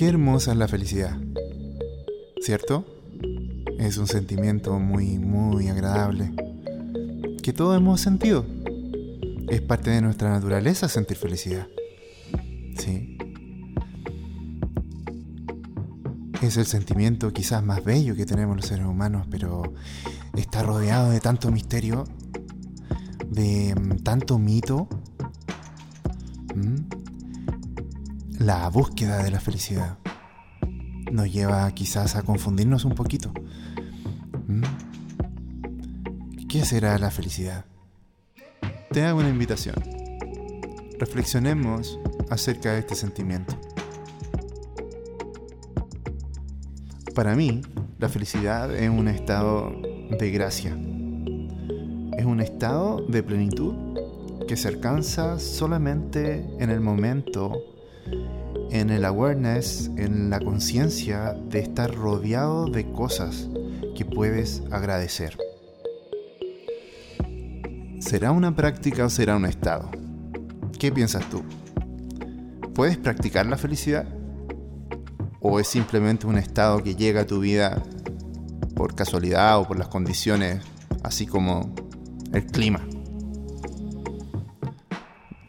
Qué hermosa es la felicidad, ¿cierto? Es un sentimiento muy, muy agradable, que todos hemos sentido. Es parte de nuestra naturaleza sentir felicidad. Sí. Es el sentimiento quizás más bello que tenemos los seres humanos, pero está rodeado de tanto misterio, de mm, tanto mito. La búsqueda de la felicidad nos lleva quizás a confundirnos un poquito. ¿Qué será la felicidad? Te hago una invitación. Reflexionemos acerca de este sentimiento. Para mí, la felicidad es un estado de gracia. Es un estado de plenitud que se alcanza solamente en el momento, en el awareness, en la conciencia de estar rodeado de cosas que puedes agradecer. ¿Será una práctica o será un estado? ¿Qué piensas tú? ¿Puedes practicar la felicidad? ¿O es simplemente un estado que llega a tu vida por casualidad o por las condiciones, así como el clima?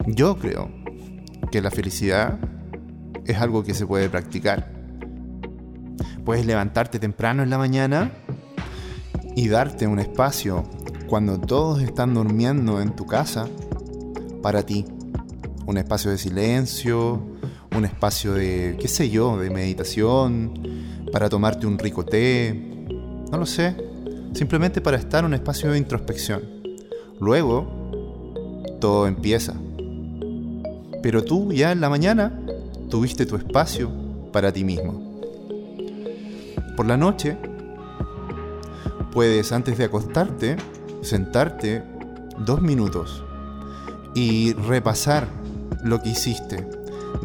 Yo creo que la felicidad es algo que se puede practicar. Puedes levantarte temprano en la mañana y darte un espacio cuando todos están durmiendo en tu casa para ti. Un espacio de silencio, un espacio de, qué sé yo, de meditación, para tomarte un rico té, no lo sé, simplemente para estar en un espacio de introspección. Luego, todo empieza. Pero tú ya en la mañana tuviste tu espacio para ti mismo. Por la noche, puedes antes de acostarte, sentarte dos minutos y repasar lo que hiciste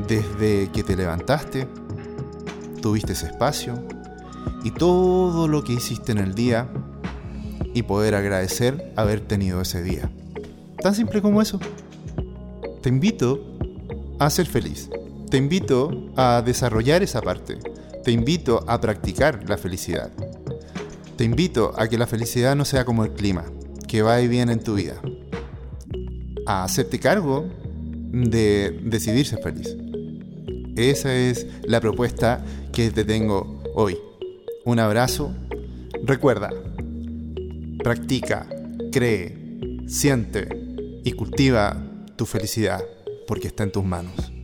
desde que te levantaste, tuviste ese espacio y todo lo que hiciste en el día y poder agradecer haber tenido ese día. Tan simple como eso. Te invito a ser feliz. Te invito a desarrollar esa parte. Te invito a practicar la felicidad. Te invito a que la felicidad no sea como el clima, que va y viene en tu vida. A hacerte cargo de decidir ser feliz. Esa es la propuesta que te tengo hoy. Un abrazo. Recuerda, practica, cree, siente y cultiva tu felicidad porque está en tus manos.